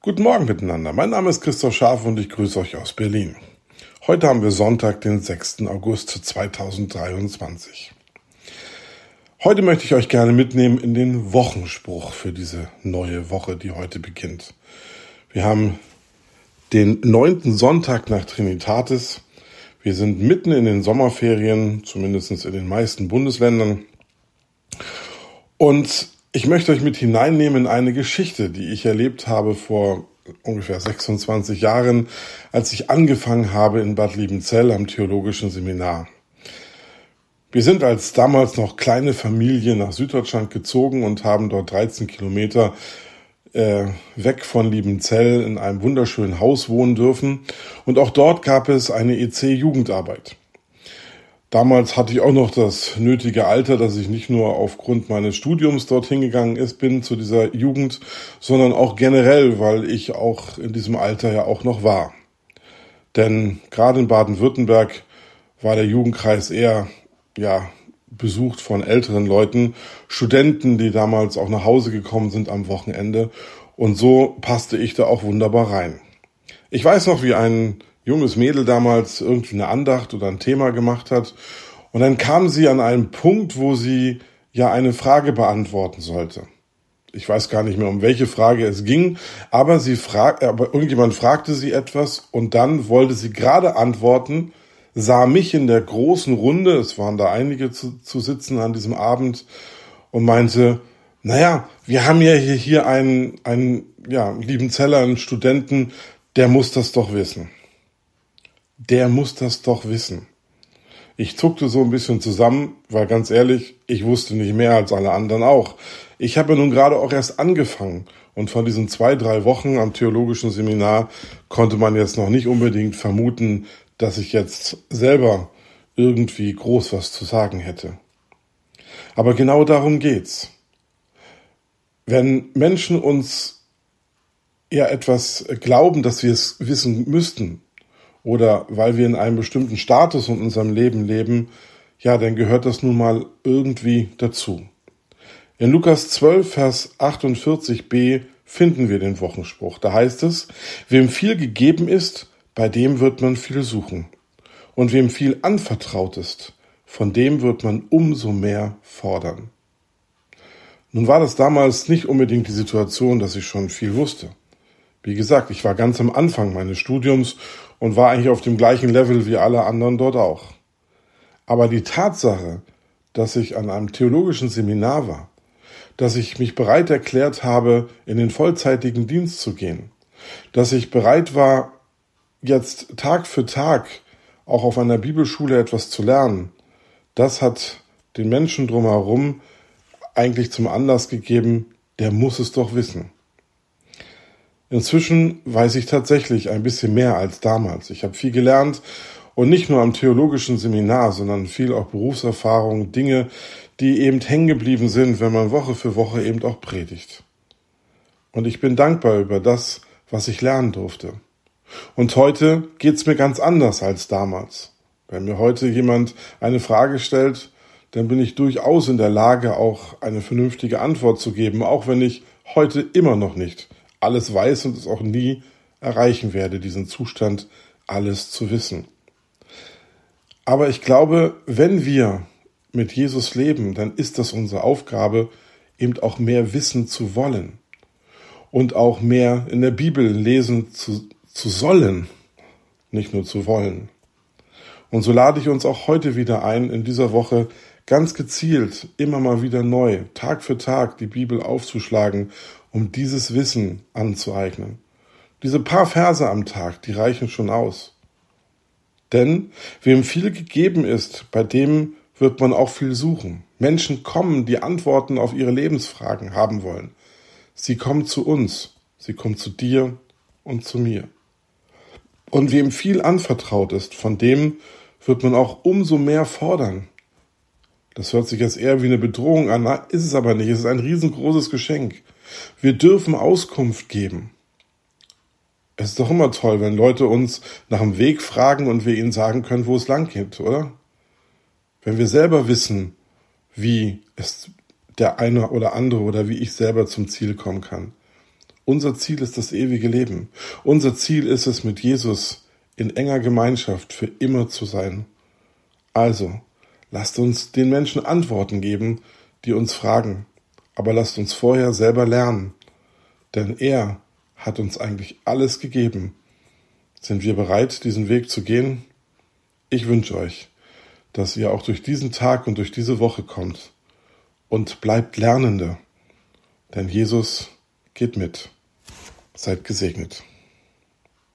Guten Morgen miteinander. Mein Name ist Christoph Scharf und ich grüße euch aus Berlin. Heute haben wir Sonntag, den 6. August 2023. Heute möchte ich euch gerne mitnehmen in den Wochenspruch für diese neue Woche, die heute beginnt. Wir haben den neunten Sonntag nach Trinitatis. Wir sind mitten in den Sommerferien, zumindest in den meisten Bundesländern. Und ich möchte euch mit hineinnehmen in eine Geschichte, die ich erlebt habe vor ungefähr 26 Jahren, als ich angefangen habe in Bad Liebenzell am Theologischen Seminar. Wir sind als damals noch kleine Familie nach Süddeutschland gezogen und haben dort 13 Kilometer äh, weg von Liebenzell in einem wunderschönen Haus wohnen dürfen. Und auch dort gab es eine EC-Jugendarbeit. Damals hatte ich auch noch das nötige Alter, dass ich nicht nur aufgrund meines Studiums dorthin gegangen ist, bin zu dieser Jugend, sondern auch generell, weil ich auch in diesem Alter ja auch noch war. Denn gerade in Baden-Württemberg war der Jugendkreis eher, ja, besucht von älteren Leuten, Studenten, die damals auch nach Hause gekommen sind am Wochenende. Und so passte ich da auch wunderbar rein. Ich weiß noch, wie ein junges Mädel damals irgendwie eine Andacht oder ein Thema gemacht hat. Und dann kam sie an einen Punkt, wo sie ja eine Frage beantworten sollte. Ich weiß gar nicht mehr, um welche Frage es ging, aber sie fragt, aber irgendjemand fragte sie etwas und dann wollte sie gerade antworten, sah mich in der großen Runde, es waren da einige zu, zu sitzen an diesem Abend und meinte, naja, wir haben ja hier, hier einen, einen, ja, lieben Zeller, einen Studenten, der muss das doch wissen der muss das doch wissen. Ich zuckte so ein bisschen zusammen, weil ganz ehrlich, ich wusste nicht mehr als alle anderen auch. Ich habe nun gerade auch erst angefangen und von diesen zwei, drei Wochen am theologischen Seminar konnte man jetzt noch nicht unbedingt vermuten, dass ich jetzt selber irgendwie groß was zu sagen hätte. Aber genau darum geht's. Wenn Menschen uns ja etwas glauben, dass wir es wissen müssten, oder weil wir in einem bestimmten Status in unserem Leben leben, ja, dann gehört das nun mal irgendwie dazu. In Lukas 12, Vers 48b finden wir den Wochenspruch. Da heißt es, wem viel gegeben ist, bei dem wird man viel suchen. Und wem viel anvertraut ist, von dem wird man umso mehr fordern. Nun war das damals nicht unbedingt die Situation, dass ich schon viel wusste. Wie gesagt, ich war ganz am Anfang meines Studiums und war eigentlich auf dem gleichen Level wie alle anderen dort auch. Aber die Tatsache, dass ich an einem theologischen Seminar war, dass ich mich bereit erklärt habe, in den vollzeitigen Dienst zu gehen, dass ich bereit war, jetzt Tag für Tag auch auf einer Bibelschule etwas zu lernen, das hat den Menschen drumherum eigentlich zum Anlass gegeben, der muss es doch wissen. Inzwischen weiß ich tatsächlich ein bisschen mehr als damals. Ich habe viel gelernt und nicht nur am theologischen Seminar, sondern viel auch Berufserfahrung, Dinge, die eben hängen geblieben sind, wenn man Woche für Woche eben auch predigt. Und ich bin dankbar über das, was ich lernen durfte. Und heute geht's mir ganz anders als damals. Wenn mir heute jemand eine Frage stellt, dann bin ich durchaus in der Lage, auch eine vernünftige Antwort zu geben, auch wenn ich heute immer noch nicht alles weiß und es auch nie erreichen werde, diesen Zustand, alles zu wissen. Aber ich glaube, wenn wir mit Jesus leben, dann ist das unsere Aufgabe, eben auch mehr wissen zu wollen und auch mehr in der Bibel lesen zu, zu sollen, nicht nur zu wollen. Und so lade ich uns auch heute wieder ein, in dieser Woche ganz gezielt, immer mal wieder neu, Tag für Tag die Bibel aufzuschlagen um dieses Wissen anzueignen. Diese paar Verse am Tag, die reichen schon aus. Denn wem viel gegeben ist, bei dem wird man auch viel suchen. Menschen kommen, die Antworten auf ihre Lebensfragen haben wollen. Sie kommen zu uns, sie kommen zu dir und zu mir. Und wem viel anvertraut ist, von dem wird man auch umso mehr fordern. Das hört sich jetzt eher wie eine Bedrohung an, ist es aber nicht. Es ist ein riesengroßes Geschenk. Wir dürfen Auskunft geben. Es ist doch immer toll, wenn Leute uns nach dem Weg fragen und wir ihnen sagen können, wo es lang geht, oder? Wenn wir selber wissen, wie es der eine oder andere oder wie ich selber zum Ziel kommen kann. Unser Ziel ist das ewige Leben. Unser Ziel ist es, mit Jesus in enger Gemeinschaft für immer zu sein. Also, lasst uns den Menschen Antworten geben, die uns fragen, aber lasst uns vorher selber lernen, denn er hat uns eigentlich alles gegeben. Sind wir bereit, diesen Weg zu gehen? Ich wünsche euch, dass ihr auch durch diesen Tag und durch diese Woche kommt und bleibt Lernende, denn Jesus geht mit. Seid gesegnet.